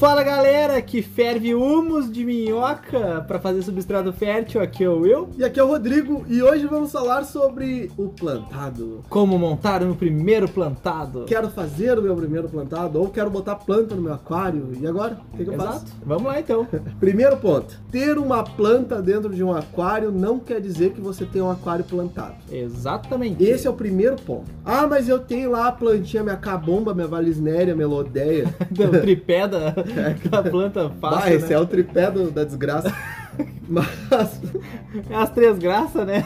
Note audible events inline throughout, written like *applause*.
Fala galera que ferve humus de minhoca para fazer substrato fértil. Aqui é o Will. E aqui é o Rodrigo e hoje vamos falar sobre o plantado. Como montar o primeiro plantado. Quero fazer o meu primeiro plantado ou quero botar planta no meu aquário. E agora? O que, que eu Exato. faço? Vamos lá então. *laughs* Primeiro ponto: ter uma planta dentro de um aquário não quer dizer que você tem um aquário plantado. Exatamente. Esse é o primeiro ponto. Ah, mas eu tenho lá a plantinha, minha cabomba, minha valisnéria, minha melodeia. o *laughs* *laughs* *laughs* da, da planta Ah, fácil, esse né? é o tripé do- da desgraça. *laughs* Mas É as três graças, né?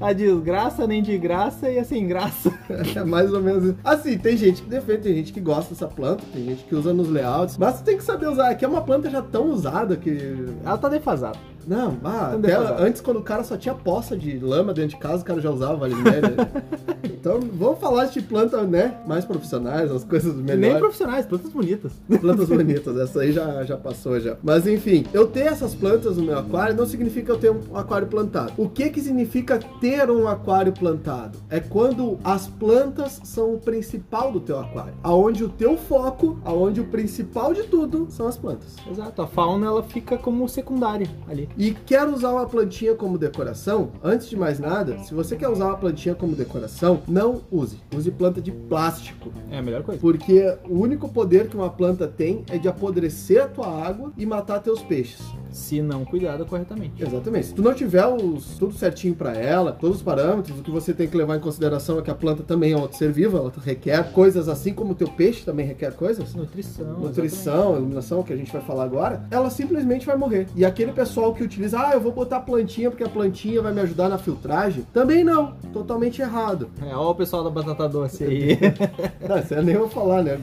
A desgraça, nem de graça e a sem graça. *laughs* é mais ou menos isso. Assim, tem gente que defende, tem gente que gosta dessa planta, tem gente que usa nos layouts, mas você tem que saber usar. Aqui é uma planta já tão usada que. Ela tá defasada. Não, ah, antes, quando o cara só tinha poça de lama dentro de casa, o cara já usava valinéria. *laughs* então, vamos falar de planta, né? Mais profissionais, as coisas Nem melhores. profissionais, plantas bonitas. Plantas bonitas, essa aí já, já passou já. Mas enfim, eu ter essas plantas no meu aquário não significa eu ter um aquário plantado. O que que significa ter um aquário plantado? É quando as plantas são o principal do teu aquário. Aonde o teu foco, aonde o principal de tudo são as plantas. Exato, a fauna ela fica como secundária ali. E quer usar uma plantinha como decoração? Antes de mais nada, se você quer usar uma plantinha como decoração, não use. Use planta de plástico. É a melhor coisa. Porque o único poder que uma planta tem é de apodrecer a tua água e matar teus peixes. Se não cuidado corretamente. Exatamente. Se tu não tiver os, tudo certinho pra ela, todos os parâmetros, o que você tem que levar em consideração é que a planta também é um ser vivo, ela requer coisas assim como o teu peixe também requer coisas. Nutrição. Nutrição, iluminação, que a gente vai falar agora, ela simplesmente vai morrer. E aquele pessoal que utiliza, ah, eu vou botar plantinha porque a plantinha vai me ajudar na filtragem, também não. Totalmente errado. exatamente. É, ó o pessoal da batata doce aí. *laughs* Não, isso eu nem vou falar, né?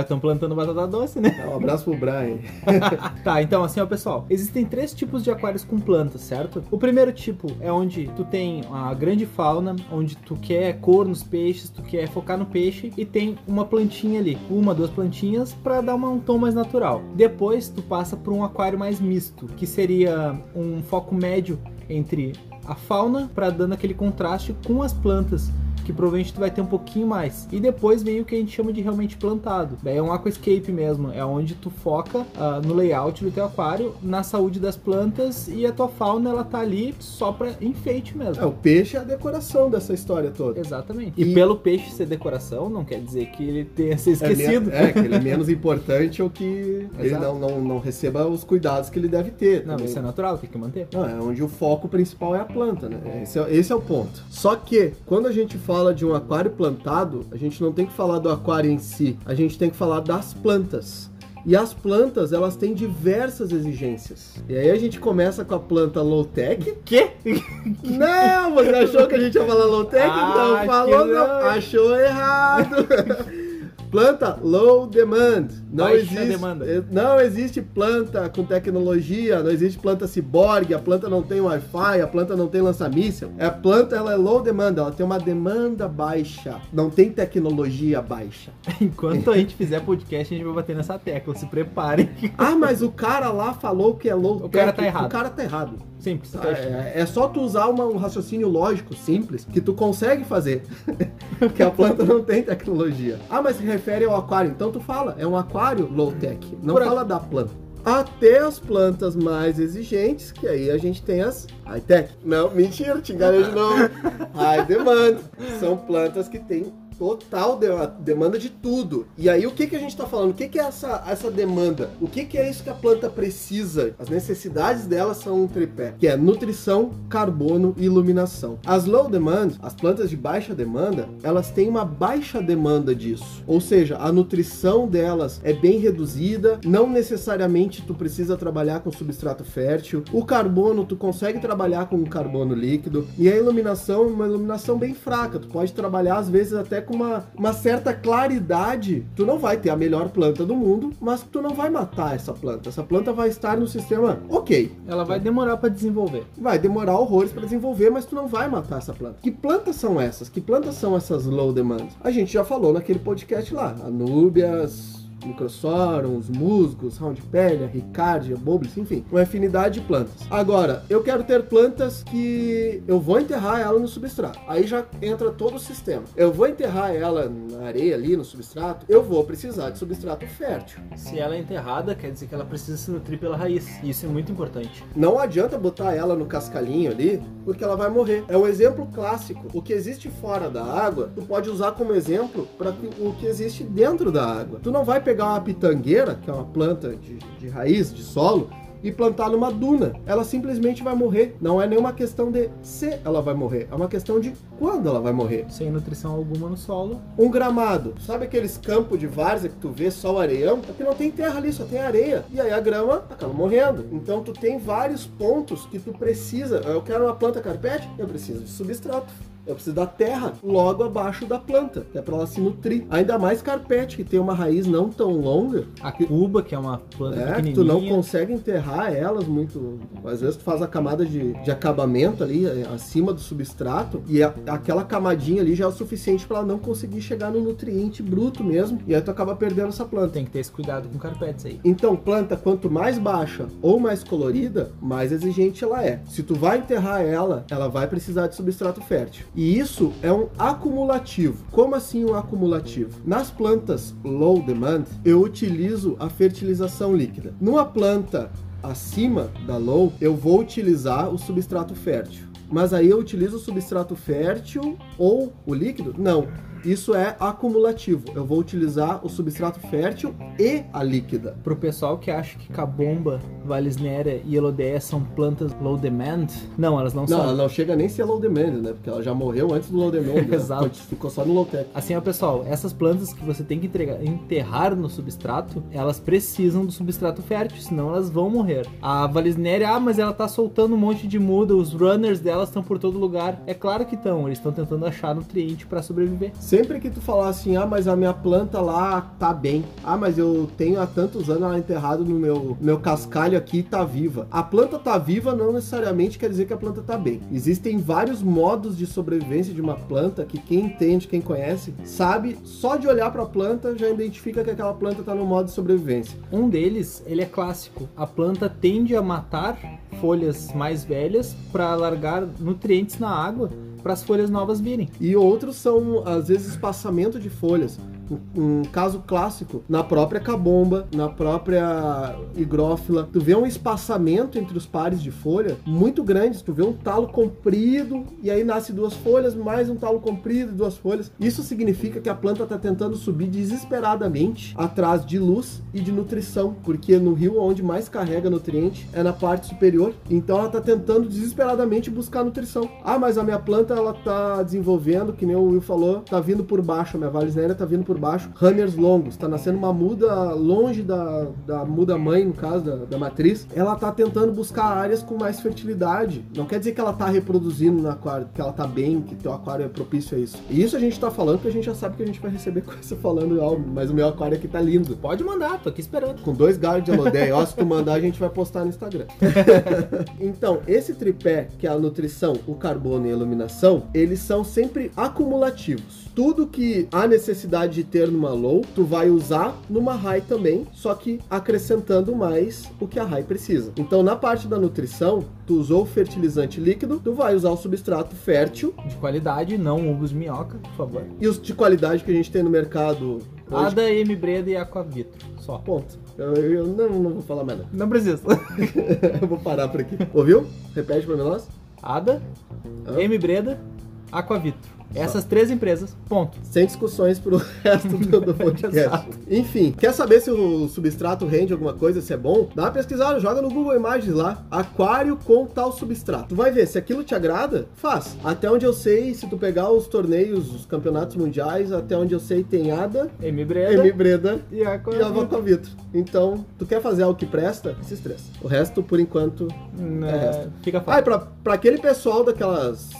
Estão plantando batata doce, né? Um abraço pro Brian. *laughs* tá, então assim, ó, pessoal. Existem três tipos de aquários com plantas, certo? O primeiro tipo é onde tu tem a grande fauna, onde tu quer cor nos peixes, tu quer focar no peixe e tem uma plantinha ali, uma, duas plantinhas pra dar um tom mais natural. Depois tu passa por um aquário mais misto, que seria um foco médio entre a fauna pra dando aquele contraste com as plantas que provavelmente tu vai ter um pouquinho mais. E depois vem o que a gente chama de realmente plantado. Daí é um aquascape mesmo, é onde tu foca ah, no layout do teu aquário, na saúde das plantas e a tua fauna ela tá ali só pra enfeite mesmo. É, o peixe é a decoração dessa história toda. Exatamente. E, E- pelo peixe ser decoração, não quer dizer que ele tenha sido esquecido. É, é, que ele é menos *laughs* importante ou que ele não, não, não receba os cuidados que ele deve ter. Não, também. isso é natural, tem que manter. Não, é onde o foco principal é a planta, né? Esse é, esse é o ponto. Só que, quando a gente fala de um aquário plantado, a gente não tem que falar do aquário em si, a gente tem que falar das plantas. E as plantas, elas têm diversas exigências. E aí a gente começa com a planta low-tech. *laughs* Quê? Não, você achou que a gente ia falar low-tech? Ah, não, falou não. não. Achou errado. *laughs* Planta low demand. Não Baixa existe, demanda. eh, não existe planta com tecnologia, não existe planta ciborgue, a planta não tem Wi-Fi, a planta não tem lança-míssel. A planta ela é low demand, ela tem uma demanda baixa, não tem tecnologia baixa. *laughs* Enquanto a gente fizer podcast, a gente vai bater nessa tecla. Se preparem. Ah, mas o cara lá falou que é low O cara tech. tá errado. O cara tá errado. Simples. Tá, fecha. É, é só tu usar uma- um raciocínio lógico simples que tu consegue fazer. *laughs* que a planta não tem tecnologia. Ah, mas se refere ao aquário. Então tu fala, é um aquário low-tech. Não Por fala da planta. Até as plantas mais exigentes, que aí a gente tem as high-tech. Não, mentira, te enganei de novo. *laughs* High demand. São plantas que têm total de- demanda de tudo. E aí o que, que a gente está falando? O que, que é essa, essa demanda? O que, que é isso que a planta precisa? As necessidades dela são um tripé, que é nutrição, carbono e iluminação. As low demand, as plantas de baixa demanda, elas têm uma baixa demanda disso. Ou seja, a nutrição delas é bem reduzida, não necessariamente tu precisa trabalhar com substrato fértil. O carbono tu consegue trabalhar com carbono líquido e a iluminação, uma iluminação bem fraca. Tu pode trabalhar às vezes até com uma, uma certa claridade. Tu não vai ter a melhor planta do mundo, mas tu não vai matar essa planta. Essa planta vai estar no sistema ok. Ela vai demorar pra desenvolver. Vai demorar horrores para desenvolver, mas tu não vai matar essa planta. Que plantas são essas? Que plantas são essas low demand? A gente já falou naquele podcast lá. Anúbias, microsorums, musgos, roundpelia, ricardia, bobles, enfim, uma infinidade de plantas. Agora, eu quero ter plantas que eu vou enterrar ela no substrato. Aí já entra todo o sistema. Eu vou enterrar ela na areia ali, no substrato, eu vou precisar de substrato fértil. Se ela é enterrada, quer dizer que ela precisa se nutrir pela raiz. Isso é muito importante. Não adianta botar ela no cascalhinho ali, porque ela vai morrer. É um exemplo clássico. O que existe fora da água, tu pode usar como exemplo para o que existe dentro da água. Tu não vai pegar uma pitangueira, que é uma planta de, de raiz, de solo, e plantar numa duna. Ela simplesmente vai morrer. Não é nenhuma questão de se ela vai morrer, é uma questão de quando ela vai morrer. Sem nutrição alguma no solo. Um gramado. Sabe aqueles campos de várzea que tu vê só o areião? É que não tem terra ali, só tem areia. E aí a grama acaba morrendo. Então tu tem vários pontos que tu precisa. Eu quero uma planta carpete, eu preciso de substrato. Eu preciso da terra logo abaixo da planta, que é para ela se nutrir. Ainda mais carpete, que tem uma raiz não tão longa. A cuba, que é uma planta É, que tu não consegue enterrar elas muito. Às vezes tu faz a camada de, de acabamento ali eh, acima do substrato e a- aquela camadinha ali já é o suficiente para ela não conseguir chegar no nutriente bruto mesmo. E aí tu acaba perdendo essa planta. Tem que ter esse cuidado com carpetes aí. Então, planta quanto mais baixa ou mais colorida, mais exigente ela é. Se tu vai enterrar ela, ela vai precisar de substrato fértil. E isso é um acumulativo. Como assim um acumulativo? Nas plantas low demand, eu utilizo a fertilização líquida. Numa planta acima da low, eu vou utilizar o substrato fértil. Mas aí eu utilizo o substrato fértil ou o líquido? Não. Isso é acumulativo. Eu vou utilizar o substrato fértil e a líquida. Pro pessoal que acha que Cabomba, Valisneria e Elodea são plantas low demand, não, elas não, Não, são. ela não chega nem a ser low demand, né? Porque ela já morreu antes do low demand. né? *laughs* Exato. Foi- Ficou só no low tech. Assim, ó, pessoal, essas plantas que você tem que entregar- enterrar no substrato, elas precisam do substrato fértil, senão elas vão morrer. A Valisneria, ah, mas ela tá soltando um monte de muda, os runners delas estão por todo lugar. É claro que estão, eles estão tentando achar nutriente para sobreviver. Sempre que tu falar assim, ah, mas a minha planta lá tá bem. Ah, mas eu tenho há tantos anos ela enterrado no meu, meu cascalho aqui e tá viva. A planta tá viva não necessariamente quer dizer que a planta tá bem. Existem vários modos de sobrevivência de uma planta que quem entende, quem conhece, sabe, só de olhar pra planta já identifica que aquela planta tá no modo de sobrevivência. Um deles, ele é clássico. A planta tende a matar folhas mais velhas para largar nutrientes na água para as folhas novas virem. E outros são, às vezes, espaçamento de folhas. Um, caso clássico, na própria cabomba, na própria higrófila, tu vê um espaçamento entre os pares de folha muito grande. Tu vê um talo comprido e aí nasce duas folhas, mais um talo comprido e duas folhas. Isso significa que a planta está tentando subir desesperadamente atrás de luz e de nutrição, porque no rio onde mais carrega nutriente é na parte superior. Então ela está tentando desesperadamente buscar nutrição. Ah, mas a minha planta ela tá desenvolvendo, que nem o Will falou, tá vindo por baixo, a minha valisneria tá vindo por baixo, runners longos, tá nascendo uma muda longe da, da muda mãe, no caso da, da matriz. Ela tá tentando buscar áreas com mais fertilidade. Não quer dizer que ela tá reproduzindo no aquário, que ela tá bem, que teu aquário é propício a isso. E isso a gente tá falando porque a gente já sabe que a gente vai receber *laughs* coisa falando, ó, mas o meu aquário aqui tá lindo. Pode mandar, tô aqui esperando. Com dois galhos de alodeia. Ó, se tu mandar, a gente vai postar no Instagram. *laughs* então, esse tripé, que é a nutrição, o carbono e a iluminação, eles são sempre acumulativos. Tudo que há necessidade de ter numa low, tu vai usar numa high também, só que acrescentando mais o que a high precisa. Então, na parte da nutrição, tu usou o fertilizante líquido, tu vai usar o substrato fértil De qualidade, não de minhoca, por favor. e os de qualidade que a gente tem no mercado hoje. Ada, M Breda e Aquavitro. Só. Ponto. Eu, eu não, não vou falar mais nada. Não precisa. *laughs* eu vou parar por aqui. Ouviu? Repete pra nós. Ada, Hã? M Breda, Aquavitro. Essas três empresas, ponto. Sem discussões pro *laughs* resto do, do podcast. Enfim, quer saber se o substrato rende alguma coisa, se é bom? Dá uma pesquisada, joga no Google Imagens lá. Aquário com tal substrato. Tu vai ver, se aquilo te agrada, faz. Até onde eu sei, se tu pegar os torneios, os campeonatos mundiais, até onde eu sei, tem ADA, M Breda M Breda e a Aquavitro. Então, tu quer fazer algo que presta? Esses três. O resto, por enquanto, É, fica Ah, e fácil. pra, pra aquele pessoal daquelas.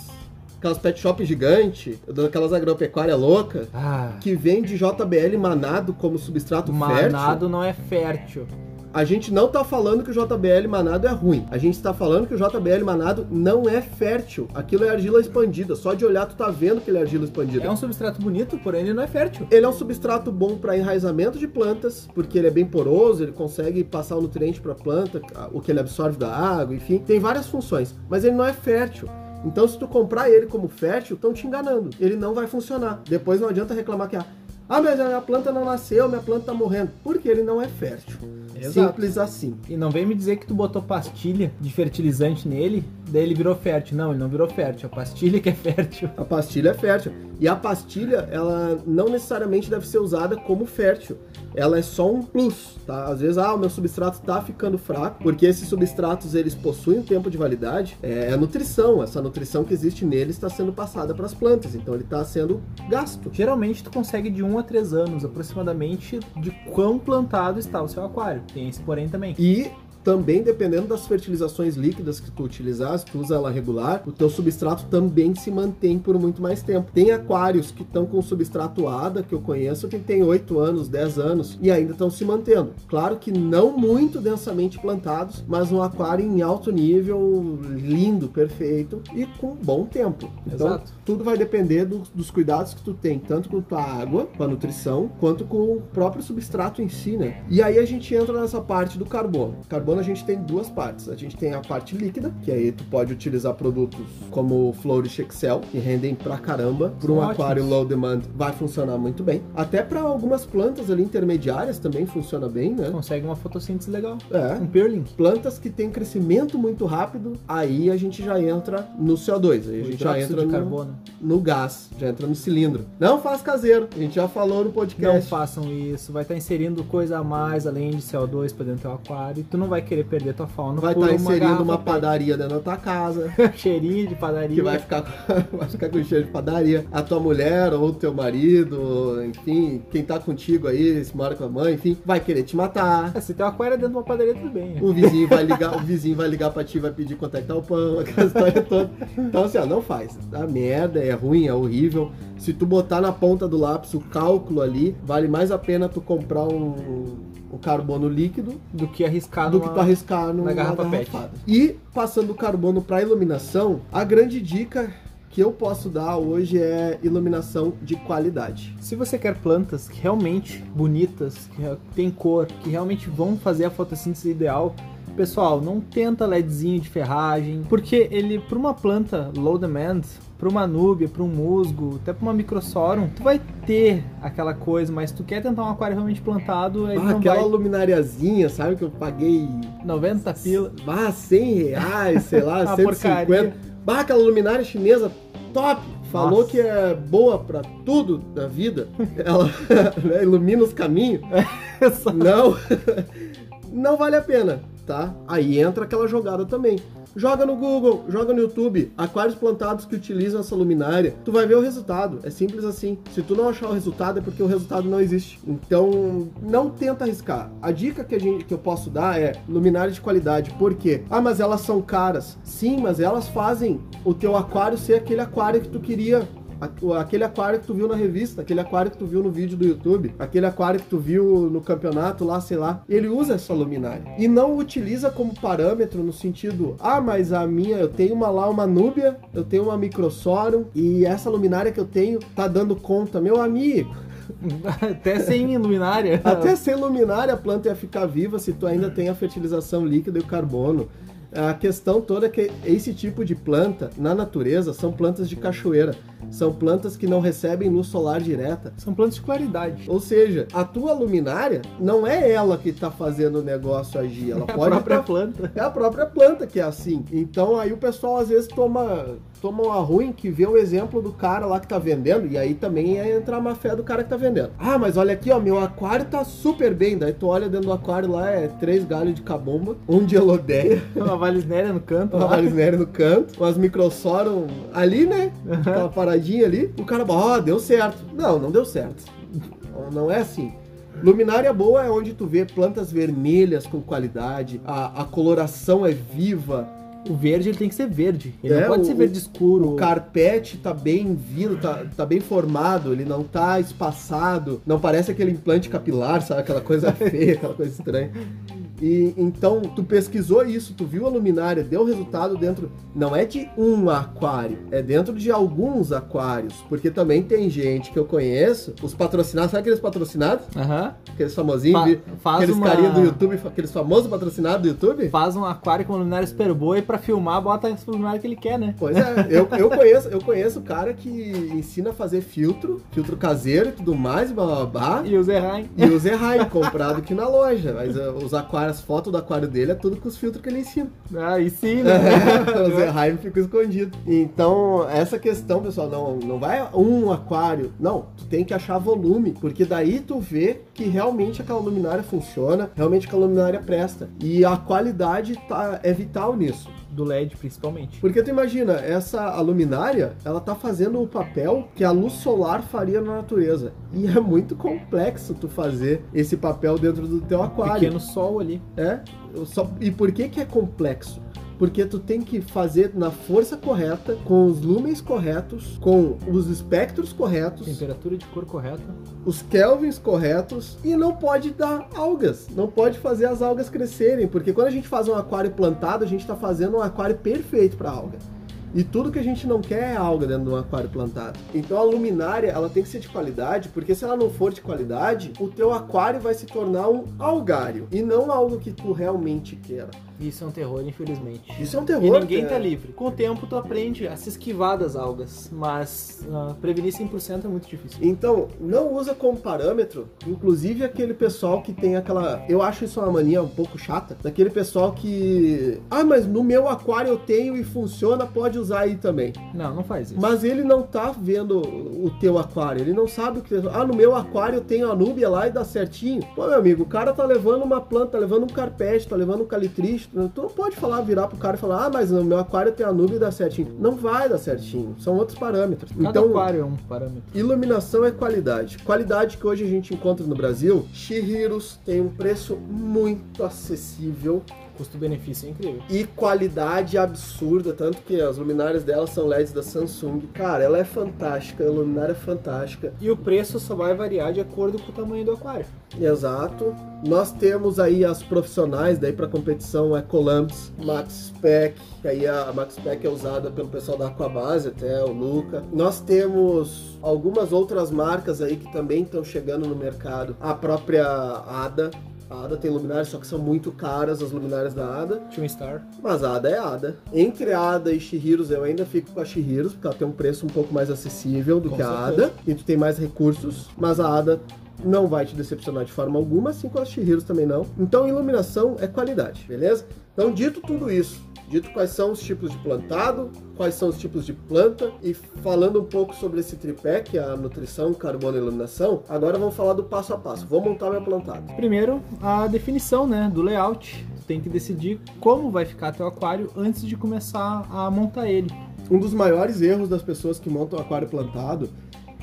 Aquelas pet shop gigante, daquelas agropecuária louca, Ah, que vende JBL manado como substrato manado não é fértil. A gente não tá falando que o JBL manado é ruim. A gente está falando que o JBL manado não é fértil. Aquilo é argila expandida. Só de olhar tu tá vendo que ele é argila expandida. É um substrato bonito, porém ele não é fértil. Ele é um substrato bom para enraizamento de plantas, porque ele é bem poroso, ele consegue passar o nutriente para a planta, o que ele absorve da água, enfim, tem várias funções, mas ele não é fértil. Então, se tu comprar ele como fértil, estão te enganando. Ele não vai funcionar. Depois não adianta reclamar que ah, mas a minha planta não nasceu, minha planta tá morrendo. Porque ele não é fértil. Exato. Simples assim. E não vem me dizer que tu botou pastilha de fertilizante nele, daí ele virou fértil. Não, ele não virou fértil. A pastilha que é fértil. A pastilha é fértil. E a pastilha, ela não necessariamente deve ser usada como fértil ela é só um plus, tá? Às vezes, ah, o meu substrato tá ficando fraco, porque esses substratos eles possuem um tempo de validade, é, é a nutrição, essa nutrição que existe nele está sendo passada para as plantas, então ele está sendo gasto. Geralmente tu consegue de 1 a 3 anos aproximadamente de quão plantado está o seu aquário. Tem esse porém também. E também dependendo das fertilizações líquidas que tu utilizar, se tu usa ela regular, o teu substrato também se mantém por muito mais tempo. Tem aquários que estão com substrato ADA, que eu conheço, que tem 8 anos, 10 anos e ainda estão se mantendo. Claro que não muito densamente plantados, mas um aquário em alto nível, lindo, perfeito e com bom tempo. Então, Exato. Tudo vai depender do, dos cuidados que tu tem, tanto com tua água, com a nutrição, quanto com o próprio substrato em si, né? E aí a gente entra nessa parte do carbono. Carbono a gente tem duas partes. A gente tem a parte líquida, que aí tu pode utilizar produtos como o Flourish Excel, que rendem pra caramba. Para um aquário low demand vai funcionar muito bem. Até para algumas plantas ali intermediárias também funciona bem, né? Consegue uma fotossíntese legal. É. Um peerling. Plantas que têm crescimento muito rápido, aí a gente já entra no CO2. Aí a gente já entra no, carbono. No gás, já entra no cilindro. Não faz caseiro. A gente já falou no podcast. Não façam isso. Vai estar inserindo coisa a mais além de CO2 para dentro do aquário. E tu não vai querer perder tua fauna. Vai estar tá inserindo uma padaria dentro da tua casa. *laughs* Cheirinho de padaria. Que vai ficar, *laughs* vai ficar com cheiro de padaria. A tua mulher ou teu marido, enfim, quem tá contigo aí, se mora com a mãe, enfim, vai querer te matar. É, se tem uma aquário dentro de uma padaria, tudo bem. O vizinho vai ligar, o vizinho vai ligar pra ti, vai pedir quanto é que tá o pão, *laughs* aquela história toda. Então, assim, ó, não faz. Dá merda, é ruim, é horrível. Se tu botar na ponta do lápis o cálculo ali, vale mais a pena tu comprar um o carbono líquido do que arriscar do numa, que tu arriscar numa garrafa PET. E passando o carbono para iluminação, a grande dica que eu posso dar hoje é iluminação de qualidade. Se você quer plantas que realmente bonitas, que tem cor, que realmente vão fazer a fotossíntese ideal, pessoal, não tenta LEDzinho de ferragem, porque ele para uma planta low demand, para uma núbia, para um musgo, até para uma microsorum, tu vai ter aquela coisa, mas tu quer tentar um aquário realmente plantado, ah, aquela vai... luminariazinha, sabe que eu paguei 90 pila, ah, 100 reais, sei lá, *laughs* 150. Porcaria. Bah, aquela luminária chinesa top. Falou Nossa. que é boa para tudo da vida. *laughs* Ela né, ilumina os caminhos. *laughs* não, não vale a pena, tá? Aí entra aquela jogada também. Joga no Google, joga no YouTube, aquários plantados que utilizam essa luminária. Tu vai ver o resultado. É simples assim. Se tu não achar o resultado, é porque o resultado não existe. Então, não tenta arriscar. A dica que, a gente, que eu posso dar é luminária de qualidade. Por quê? Ah, mas elas são caras. Sim, mas elas fazem o teu aquário ser aquele aquário que tu queria aquele aquário que tu viu na revista, aquele aquário que tu viu no vídeo do YouTube, aquele aquário que tu viu no campeonato lá, sei lá, ele usa essa luminária. E não utiliza como parâmetro no sentido, ah, mas a minha, eu tenho uma lá, uma Núbia, eu tenho uma Microsorum, e essa luminária que eu tenho tá dando conta. Meu amigo, *laughs* até sem luminária. Até sem luminária a planta ia ficar viva se tu ainda tem a fertilização líquida e o carbono. A questão toda é que esse tipo de planta, na natureza, são plantas de cachoeira. São plantas que não recebem luz solar direta. São plantas de claridade. Ou seja, a tua luminária não é ela que está fazendo o negócio agir. Ela *laughs* é pode a própria tá... planta. É a própria planta que é assim. Então aí o pessoal às vezes toma toma uma ruim que vê o exemplo do cara lá que tá vendendo, e aí também é entrar má fé do cara que tá vendendo. Ah, mas olha aqui, ó, meu aquário tá super bem. Daí tu olha dentro do aquário lá, é três galhos de cabomba, um de elodeia. *laughs* Uma valisnéria no canto. Uma valisnéria no canto, umas microsorum ali, né? Aquela paradinha ali. O cara, ó, oh, deu certo. Não, não deu certo. Não é assim. Luminária boa é onde tu vê plantas vermelhas com qualidade, a, a coloração é viva, o verde ele tem que ser verde. Ele é, não pode o, ser verde escuro. O carpete tá bem vindo, tá, tá bem formado, ele não tá espaçado. Não parece aquele implante capilar, sabe? Aquela coisa *laughs* feia, aquela coisa estranha. E então tu pesquisou isso, tu viu a luminária, deu resultado dentro, não é de um aquário, é dentro de alguns aquários, porque também tem gente que eu conheço, os patrocinados, sabe aqueles patrocinados? Aham. Aqueles famosinhos, Fa- aqueles uma- carinha do YouTube, aqueles famosos patrocinados do YouTube? Faz um aquário com uma luminária super boa e pra filmar bota a luminária que ele quer, né? Pois é, eu, eu conheço, eu conheço o cara que ensina a fazer filtro, filtro caseiro e tudo mais, blá blá blá. E o Zerrain. E o Zerheim, comprado aqui na loja. Mas uh, os aquários, as fotos do aquário dele é tudo com os filtros que ele ensina. Aí sim, né? *laughs* o Zerheim fica escondido. Então, essa questão, pessoal, não, não vai um aquário. Não, tu tem que achar volume, porque daí tu vê que realmente aquela luminária funciona, realmente aquela luminária presta. E a qualidade tá, é vital nisso. Do LED, principalmente. Porque tu imagina, essa a luminária, ela tá fazendo o papel que a luz solar faria na natureza. E é muito complexo tu fazer esse papel dentro do teu aquário. Pequeno sol ali. É? Só- E por que que é complexo? Porque tu tem que fazer na força correta, com os lumens corretos, com os espectros corretos, Temperatura de cor correta. os kelvins corretos e não pode dar algas, não pode fazer as algas crescerem, porque quando a gente faz um aquário plantado, a gente está fazendo um aquário perfeito para alga. E tudo que a gente não quer é alga dentro de um aquário plantado. Então a luminária, ela tem que ser de qualidade, porque se ela não for de qualidade, o teu aquário vai se tornar um algário e não algo que tu realmente queira. Isso é um terror, infelizmente. Isso é um E terror. ninguém cara. tá livre. Com o tempo tu aprende a se esquivar das algas, mas ah, prevenir 100% é muito difícil. Então, não usa como parâmetro, inclusive aquele pessoal que tem aquela. Eu acho isso uma mania um pouco chata. Daquele pessoal que. Ah, mas no meu aquário eu tenho e funciona, pode usar aí também. Não, não faz isso. Mas ele não tá vendo o teu aquário, ele não sabe o que. Ah, no meu aquário eu tenho a núbia lá e dá certinho. Pô, meu amigo, o cara tá levando uma planta, tá levando um carpete, tá levando um calitriste. Tu não pode falar, virar pro cara e falar, ah, mas no meu aquário tem a núbia e dá certinho. Não vai dar certinho, são outros parâmetros. Cada então, aquário é um parâmetro. Iluminação é qualidade. Qualidade que hoje a gente encontra no Brasil. Shihiros tem um preço muito acessível Custo-benefício é incrível. e qualidade absurda, tanto que as luminárias dela são LEDs da Samsung. Cara, ela é fantástica, a luminária é fantástica. E o preço só vai variar de acordo com o tamanho do aquário. Exato. Nós temos aí as profissionais daí para competição Ecolamps, Max Spec, que aí a Max Spec é usada pelo pessoal da Aquabase, até o Luca. Nós temos algumas outras marcas aí que também estão chegando no mercado. A própria Ada. A Ada tem luminárias, só que são muito caras as luminárias da Ada. Twin Star. Mas a Ada é Ada. Entre a Ada e Shihiros, eu ainda fico com a Shihiros, porque ela tem um preço um pouco mais acessível do Com que a certeza. Ada. E tu tem mais recursos. Mas a Ada não vai te decepcionar de forma alguma, assim como as Shihiros também não. Então, iluminação é qualidade, beleza? Então, dito tudo isso, dito quais são os tipos de plantado, quais são os tipos de planta e falando um pouco sobre esse tripé, que é a nutrição, carbono e iluminação, agora vamos falar do passo a passo. Vou montar meu plantado. Primeiro, a definição, né, do layout. Tem que decidir como vai ficar teu aquário antes de começar a montar ele. Um dos maiores erros das pessoas que montam aquário plantado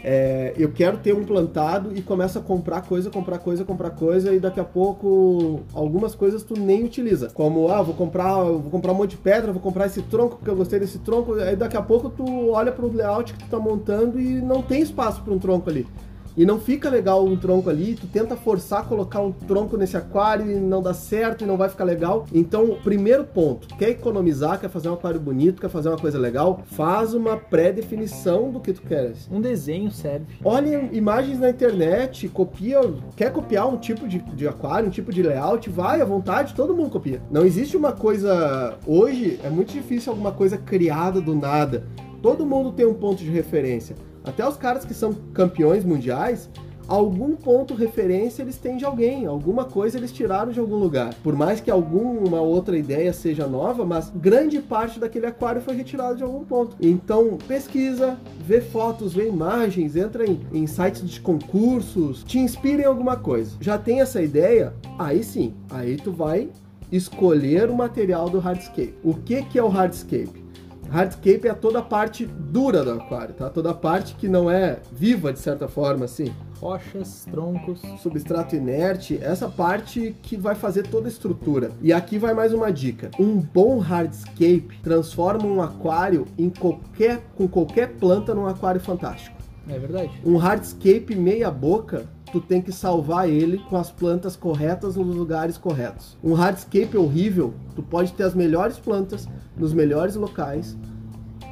é eu quero ter um plantado e começa a comprar coisa, comprar coisa, comprar coisa e daqui a pouco algumas coisas tu nem utiliza. Como, ah, vou comprar, vou comprar um monte de pedra, vou comprar esse tronco porque eu gostei desse tronco. Aí daqui a pouco tu olha pro layout que tu tá montando e não tem espaço para um tronco ali. E não fica legal um tronco ali, tu tenta forçar colocar um tronco nesse aquário e não dá certo e não vai ficar legal. Então, primeiro ponto, quer economizar, quer fazer um aquário bonito, quer fazer uma coisa legal, faz uma pré-definição do que tu queres. Um desenho serve. Olha imagens na internet, copia, quer copiar um tipo de, de aquário, um tipo de layout, vai à vontade, todo mundo copia. Não existe uma coisa. Hoje é muito difícil alguma coisa criada do nada. Todo mundo tem um ponto de referência. Até os caras que são campeões mundiais, algum ponto referência eles têm de alguém, alguma coisa eles tiraram de algum lugar. Por mais que alguma outra ideia seja nova, mas grande parte daquele aquário foi retirado de algum ponto. Então, pesquisa, vê fotos, vê imagens, entra em, em sites de concursos, te inspira em alguma coisa. Já tem essa ideia? Aí sim, aí tu vai escolher o material do hardscape. O que que é o hardscape? Hardscape é toda a parte dura do aquário, tá? Toda a parte que não é viva de certa forma, assim. Rochas, troncos. Substrato inerte, essa parte que vai fazer toda a estrutura. E aqui vai mais uma dica. Um bom hardscape transforma um aquário em qualquer com qualquer planta num aquário fantástico. É verdade. Um hardscape meia boca tu tem que salvar ele com as plantas corretas nos lugares corretos. Um hardscape horrível, tu pode ter as melhores plantas nos melhores locais,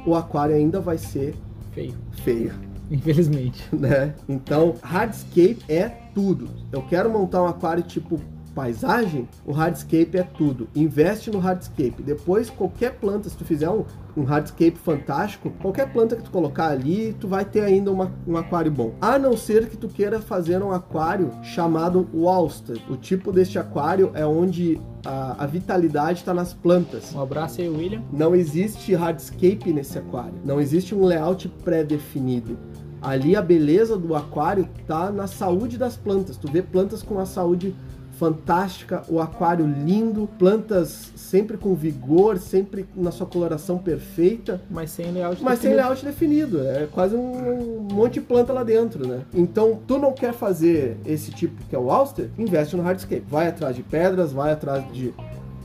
o aquário ainda vai ser Feio. feio, Infelizmente. né? Então, hardscape é tudo. Eu quero montar um aquário tipo paisagem, o hardscape é tudo. Investe no hardscape. Depois, qualquer planta, se tu fizer um, um hardscape fantástico, qualquer planta que tu colocar ali, tu vai ter ainda uma- um aquário bom. A não ser que tu queira fazer um aquário chamado Wallster. O tipo deste aquário é onde a, a vitalidade está nas plantas. Um abraço aí, William. Não existe hardscape nesse aquário. Não existe um layout pré-definido. Ali a beleza do aquário tá na saúde das plantas. Tu vê plantas com a saúde fantástica, o aquário lindo, plantas sempre com vigor, sempre na sua coloração perfeita, Mas sem layout mas sem definido. layout definido. É quase um monte de planta lá dentro, né? Então, tu não quer fazer esse tipo que é o Ulster, investe no hardscape. Vai atrás de pedras, vai atrás de,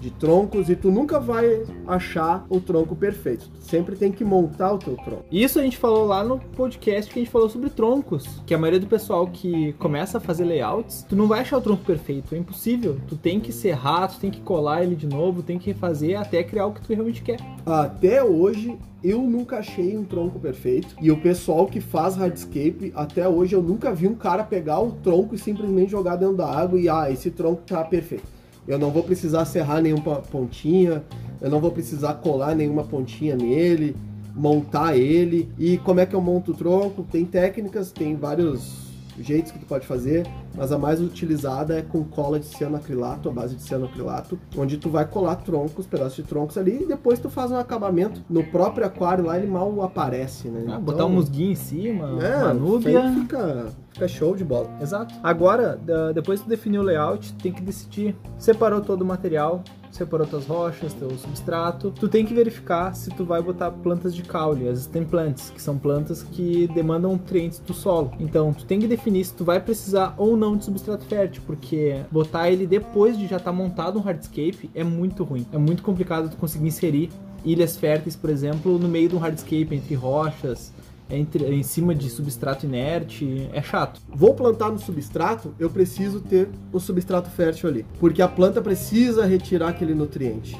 de troncos e tu nunca vai achar o tronco perfeito. Tu sempre tem que montar o teu tronco. Isso a gente falou lá no podcast que a gente falou sobre troncos. Que a maioria do pessoal que começa a fazer layouts, tu não vai achar o tronco perfeito, é impossível. Tu tem que serrar, tu tem que colar ele de novo, tem que refazer até criar o que tu realmente quer. Até hoje, eu nunca achei um tronco perfeito. E o pessoal que faz hardscape, até hoje eu nunca vi um cara pegar o tronco e simplesmente jogar dentro da água e ah, esse tronco tá perfeito. Eu não vou precisar serrar nenhuma pontinha, eu não vou precisar colar nenhuma pontinha nele, montar ele. E como é que eu monto o tronco? Tem técnicas, tem vários jeitos que tu pode fazer, mas a mais utilizada é com cola de cianoacrilato, a base de cianoacrilato, onde tu vai colar troncos, pedaços de troncos ali e depois tu faz um acabamento. No próprio aquário lá ele mal aparece, né? Ah, botar um musguinho em cima, é, uma núbia. Fica, fica show de bola. Exato. Agora, depois que tu definiu o layout, tem que decidir. Separou todo o material, separou tuas rochas, teu substrato. Tu tem que verificar se tu vai botar plantas de caule, as stem plants, que são plantas que demandam nutrientes do solo. Então, tu tem que definir se tu vai precisar ou não de substrato fértil, porque botar ele depois de já estar montado um hardscape é muito ruim. É muito complicado tu conseguir inserir ilhas férteis, por exemplo, no meio de um hardscape entre rochas, entre, em cima de substrato inerte, é chato. Vou plantar no substrato, eu preciso ter o substrato fértil ali, porque a planta precisa retirar aquele nutriente.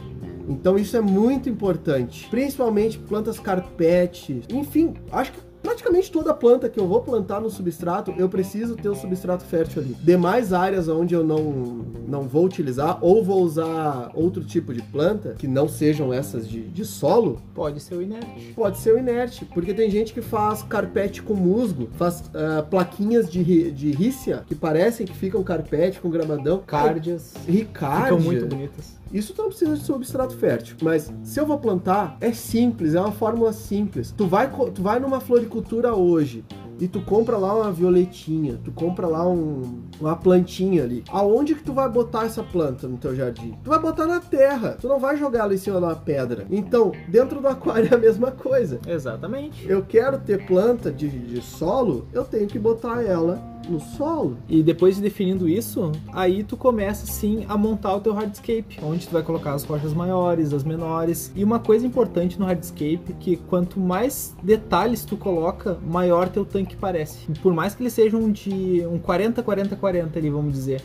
Então isso é muito importante, principalmente plantas carpete, enfim, acho que praticamente toda planta que eu vou plantar no substrato, eu preciso ter o substrato fértil ali. Demais áreas onde eu não, não vou utilizar ou vou usar outro tipo de planta, que não sejam essas de, de solo, Pode ser o inerte. Pode ser o inerte, porque tem gente que faz carpete com musgo, faz ah, plaquinhas de, de rícia que parecem que ficam carpete com gramadão. Cárdias. Ricárdia. Ficam muito bonitas. Isso tu não precisa de substrato fértil. Mas se eu vou plantar, é simples, é uma fórmula simples. Tu vai, tu vai numa floricultura hoje e tu compra lá uma violetinha, tu compra lá um- uma plantinha ali. Aonde que tu vai botar essa planta no teu jardim? Tu vai botar na terra. Tu não vai jogar ela em cima de uma pedra. Então, dentro do aquário é a mesma coisa. Exatamente. Eu quero ter planta de, de solo, eu tenho que botar ela no solo. E depois de definindo isso, aí tu começa sim a montar o teu hardscape, onde tu vai colocar as rochas maiores, as menores. E uma coisa importante no hardscape que quanto mais detalhes tu coloca, maior teu tanque parece. Por mais que eles sejam de um 40 40 40 ali, vamos dizer.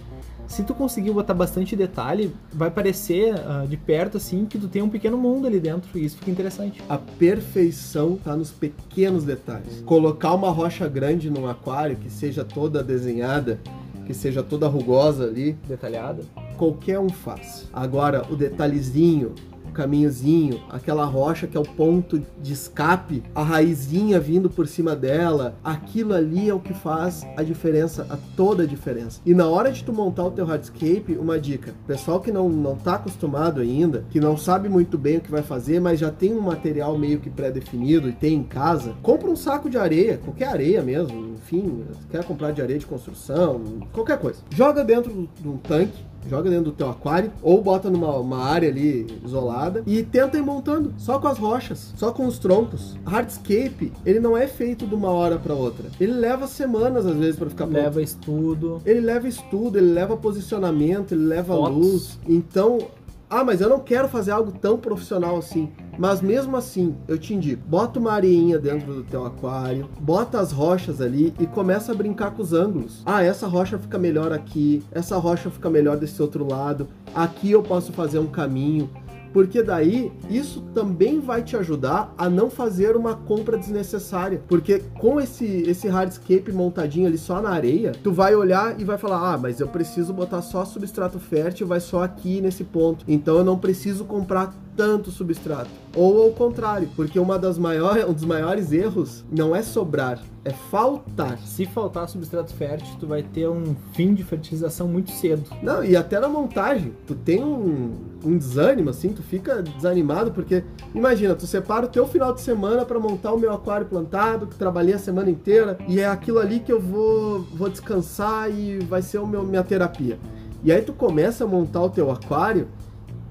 Se tu conseguir botar bastante detalhe, vai parecer ah, de perto assim que tu tem um pequeno mundo ali dentro e isso fica interessante. A perfeição tá nos pequenos detalhes. Colocar uma rocha grande num aquário que seja toda desenhada, que seja toda rugosa ali, Detalhada. qualquer um faz. Agora, o detalhezinho, caminhozinho, aquela rocha que é o ponto de escape, a raizinha vindo por cima dela, aquilo ali é o que faz a diferença, a toda a diferença. E na hora de tu montar o teu hardscape, uma dica, pessoal que não, não tá acostumado ainda, que não sabe muito bem o que vai fazer, mas já tem um material meio que pré-definido e tem em casa, compra um saco de areia, qualquer areia mesmo, enfim, quer comprar de areia de construção, qualquer coisa. Joga dentro de um tanque, joga dentro do teu aquário ou bota numa uma área ali isolada e tenta ir montando só com as rochas, só com os troncos. Hardscape, ele não é feito de uma hora para outra. Ele leva semanas às vezes para ficar pronto. Leva estudo. Ele leva estudo, ele leva posicionamento, ele leva Fotos. luz. Então, Ah, mas eu não quero fazer algo tão profissional assim. Mas mesmo assim, eu te indico, bota uma areinha dentro do teu aquário, bota as rochas ali e começa a brincar com os ângulos. Ah, essa rocha fica melhor aqui, essa rocha fica melhor desse outro lado. Aqui eu posso fazer um caminho porque daí isso também vai te ajudar a não fazer uma compra desnecessária, porque com esse esse hardscape montadinho ali só na areia, tu vai olhar e vai falar: "Ah, mas eu preciso botar só substrato fértil, vai só aqui nesse ponto. Então eu não preciso comprar tanto substrato. Ou ao contrário, porque uma das maiores, um dos maiores erros não é sobrar, é faltar. Se faltar substrato fértil, tu vai ter um fim de fertilização muito cedo. Não, e até na montagem, tu tem um, um desânimo, assim, tu fica desanimado, porque imagina, tu separa o teu final de semana para montar o meu aquário plantado, que trabalhei a semana inteira, e é aquilo ali que eu vou, vou descansar e vai ser o meu, minha terapia. E aí tu começa a montar o teu aquário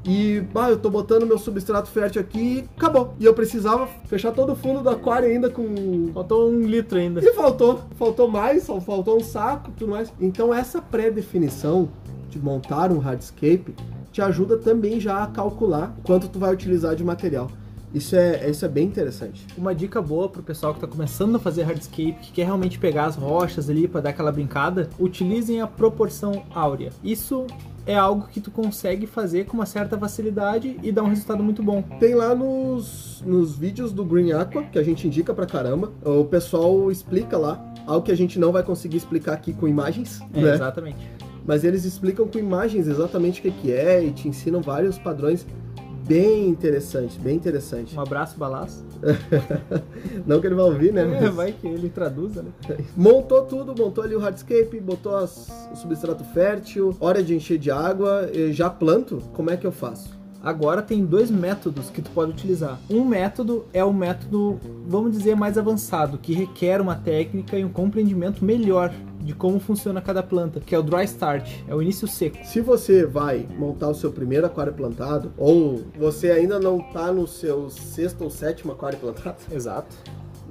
e, bah, eu tô botando meu substrato fértil aqui e acabou. E eu precisava fechar todo o fundo do aquário ainda com. Faltou um litro ainda. E faltou. Faltou mais, faltou um saco tudo mais. Então essa pré-definição de montar um hardscape te ajuda também já a calcular quanto tu vai utilizar de material. Isso é, isso é bem interessante. Uma dica boa pro pessoal que está começando a fazer hardscape, que quer realmente pegar as rochas ali para dar aquela brincada, utilizem a proporção áurea. Isso é algo que tu consegue fazer com uma certa facilidade e dá um resultado muito bom. Tem lá nos, nos vídeos do Green Aqua, que a gente indica pra caramba, o pessoal explica lá algo que a gente não vai conseguir explicar aqui com imagens. É, né? Exatamente. Mas eles explicam com imagens exatamente o que que é e te ensinam vários padrões bem interessantes, bem interessante. Um abraço, balaço. *laughs* não que ele vai ouvir, né? É, Mas- vai que ele traduza, né? *laughs* Montou tudo, montou ali o hardscape, botou as- o substrato fértil, hora de encher de água, já planto, como é que eu faço? Agora tem dois métodos que tu pode utilizar. Um método é o método, vamos dizer, mais avançado, que requer uma técnica e um compreendimento melhor de como funciona cada planta, que é o dry start, é o início seco. Se você vai montar o seu primeiro aquário plantado, ou você ainda não está no seu sexto ou sétimo aquário plantado, Exato.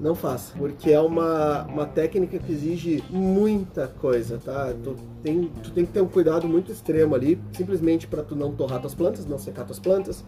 Não faça, porque é uma, uma técnica que exige muita coisa, tá? Tu tem, tu tem que ter um cuidado muito extremo ali, simplesmente para tu não torrar tuas plantas, não secar tuas plantas.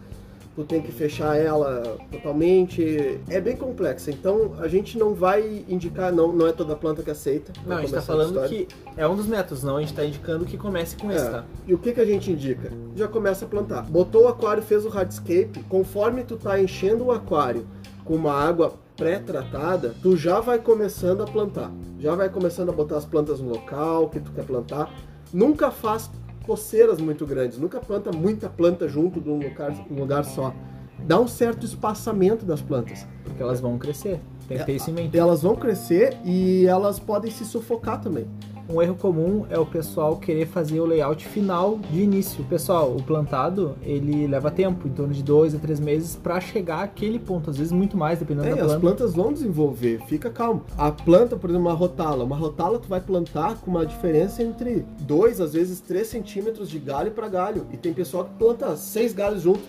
Tu tem que fechar ela totalmente. É bem complexa. Então a gente não vai indicar, não, não é toda planta que aceita. Não, a gente tá falando que é um dos métodos, não, a gente tá indicando que comece com esse, É. tá? E o que, que a gente indica? Já começa a plantar. Botou o aquário, fez o hardscape. Conforme tu tá enchendo o aquário com uma água pré-tratada, tu já vai começando a plantar. Já vai começando a botar as plantas no local que tu quer plantar. Nunca faz coceiras muito grandes. Nunca planta muita planta junto de um lugar, um lugar só. Dá um certo espaçamento das plantas. Porque elas vão crescer. Tem que ter isso em mente. Elas vão crescer e elas podem se sufocar também. Um erro comum é o pessoal querer fazer o layout final de início. Pessoal, o plantado, ele leva tempo, em torno de dois a três meses, para chegar àquele ponto. Às vezes muito mais, dependendo É, da as planta. plantas vão desenvolver, fica calmo. A planta, por exemplo, uma rotala. Uma rotala tu vai plantar com uma diferença entre 2, às vezes 3 centímetros de galho para galho. E tem pessoal que planta seis galhos junto.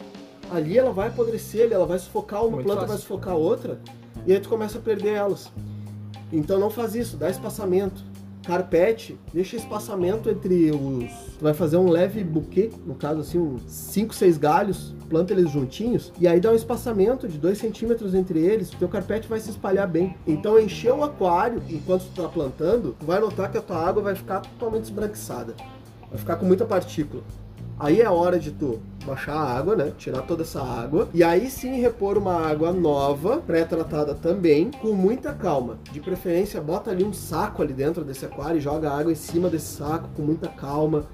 Ali ela vai apodrecer, ali ela vai sufocar uma Muito planta, fácil. vai sufocar outra. E aí tu começa a perder elas. Então não faz isso, dá espaçamento. Carpete, deixa espaçamento entre os. Tu vai fazer um leve buquê, no caso assim, uns 5, 6 galhos, planta eles juntinhos, e aí dá um espaçamento de 2 centímetros entre eles, o teu carpete vai se espalhar bem. Então encher o aquário enquanto tu tá plantando, tu vai notar que a tua água vai ficar totalmente esbranquiçada. Vai ficar com muita partícula. Aí é hora de tu baixar a água, né? Tirar toda essa água. E aí sim repor uma água nova, pré-tratada também, com muita calma. De preferência, bota ali um saco ali dentro desse aquário e joga a água em cima desse saco com muita calma.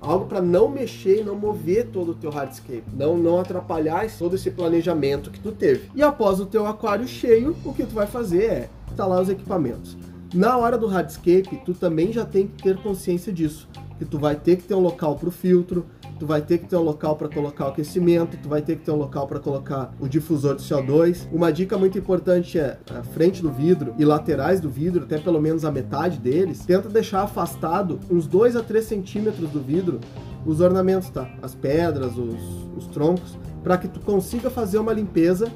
Algo para não mexer e não mover todo o teu hardscape. Não, não atrapalhar todo esse planejamento que tu teve. E após o teu aquário cheio, o que tu vai fazer é instalar os equipamentos. Na hora do hardscape, tu também já tem que ter consciência disso. Que tu vai ter que ter um local para o filtro, tu vai ter que ter um local para colocar o aquecimento, tu vai ter que ter um local para colocar o difusor de CO2. Uma dica muito importante é a frente do vidro e laterais do vidro, até pelo menos a metade deles, tenta deixar afastado uns 2 a 3 centímetros do vidro os ornamentos, tá? As pedras, os, os troncos, para que tu consiga fazer uma limpeza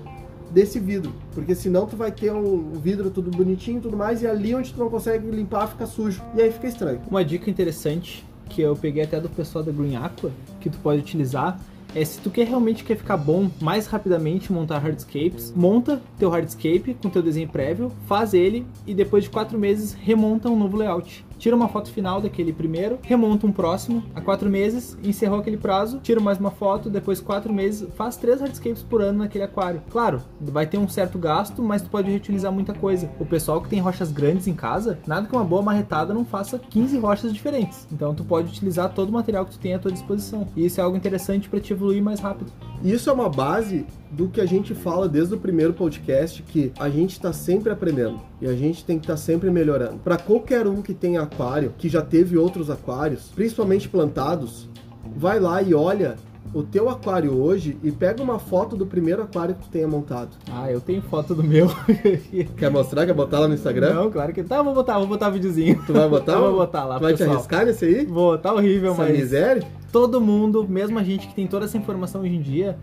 desse vidro, porque senão tu vai ter um, vidro tudo bonitinho e tudo mais, e ali onde tu não consegue limpar fica sujo, e aí fica estranho. Uma dica interessante que eu peguei até do pessoal da Green Aqua, que tu pode utilizar, é se tu quer realmente quer ficar bom mais rapidamente montar hardscapes, monta teu hardscape com teu desenho prévio, faz ele e depois de quatro meses remonta um novo layout tira uma foto final daquele primeiro, remonta um próximo, a quatro meses, encerrou aquele prazo, tira mais uma foto, depois quatro meses, faz três hardscapes por ano naquele aquário. Claro, vai ter um certo gasto, mas tu pode reutilizar muita coisa. O pessoal que tem rochas grandes em casa, nada que uma boa marretada não faça 15 rochas diferentes. Então tu pode utilizar todo o material que tu tem à tua disposição. E isso é algo interessante para te evoluir mais rápido. Isso é uma base do que a gente fala desde o primeiro podcast, que a gente está sempre aprendendo e a gente tem que estar tá sempre melhorando. Para qualquer um que tenha aquário, que já teve outros aquários, principalmente plantados, vai lá e olha o teu aquário hoje e pega uma foto do primeiro aquário que tu tenha montado. Ah, eu tenho foto do meu. *laughs* Quer mostrar? Quer botar lá no Instagram? Não, claro que tá. Vou botar, vou botar o videozinho. Tu vai botar? vou botar lá. Tu vai pessoal. te arriscar nesse aí? Vou, tá horrível, Essa mas. miséria? Todo mundo, mesmo a gente que tem toda essa informação hoje em dia,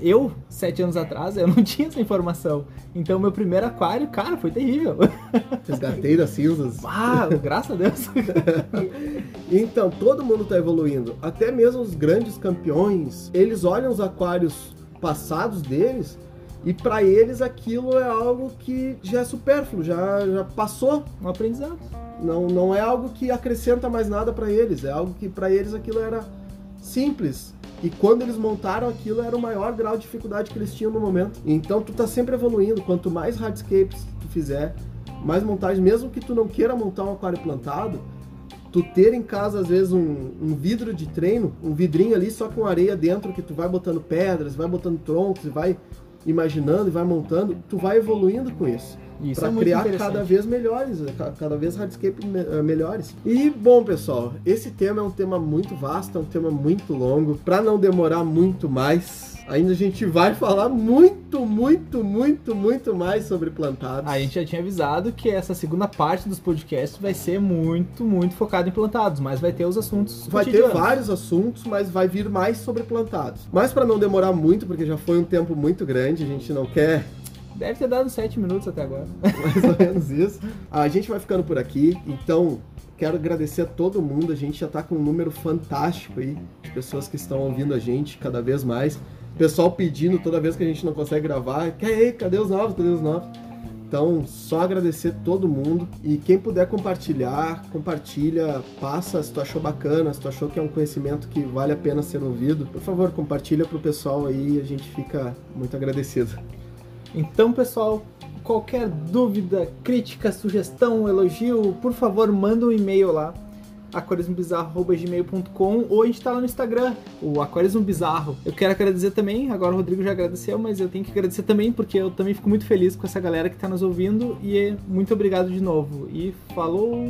eu, sete anos atrás, eu não *laughs* tinha essa informação. Então, meu primeiro aquário, cara, foi terrível. *laughs* Resgatei das cinzas. Ah, graças a Deus. *laughs* então, todo mundo está evoluindo. Até mesmo os grandes campeões, eles olham os aquários passados deles e para eles aquilo é algo que já é supérfluo, já, já passou. Um aprendizado. Não, não é algo que acrescenta mais nada para eles, é algo que para eles aquilo era simples. E quando eles montaram aquilo, era o maior grau de dificuldade que eles tinham no momento. Então tu tá sempre evoluindo. Quanto mais hardscapes tu fizer, mais montagens, mesmo que tu não queira montar um aquário plantado, tu ter em casa, às vezes, um, um, vidro de treino, um vidrinho ali só com areia dentro, que tu vai botando pedras, vai botando troncos, vai imaginando e vai montando, tu vai evoluindo com isso. Para é criar cada vez melhores, cada vez hardscape eh, melhores. E bom, pessoal, esse tema é um tema muito vasto, é um tema muito longo. Para não demorar muito mais, ainda a gente vai falar muito, muito, muito, muito mais sobre plantados. A gente já tinha avisado que essa segunda parte dos podcasts vai ser muito, muito focado em plantados, mas vai ter os assuntos. Vai ter vários assuntos, mas vai vir mais sobre plantados. Mas para não demorar muito, porque já foi um tempo muito grande, a gente não quer Deve ter dado 7 minutos até agora. *laughs* Mais ou menos isso. A gente vai ficando por aqui, então quero agradecer a todo mundo. A gente já está com um número fantástico aí de pessoas que estão ouvindo a gente cada vez mais. Pessoal pedindo toda vez que a gente não consegue gravar, aí, cadê os novos? Cadê os novos? Então, só agradecer todo mundo e quem puder compartilhar, compartilha, passa se tu achou bacana, se tu achou que é um conhecimento que vale a pena ser ouvido, por favor, compartilha pro pessoal aí, a gente fica muito agradecido. Então, pessoal, qualquer dúvida, crítica, sugestão, elogio, por favor, manda um e-mail lá aquarismobizarro.gmail.com ou a gente tá lá no Instagram, o Aquarismo Bizarro. Eu quero agradecer também, agora o Rodrigo já agradeceu, mas eu tenho que agradecer também porque eu também fico muito feliz com essa galera que tá nos ouvindo e muito obrigado de novo. E falou!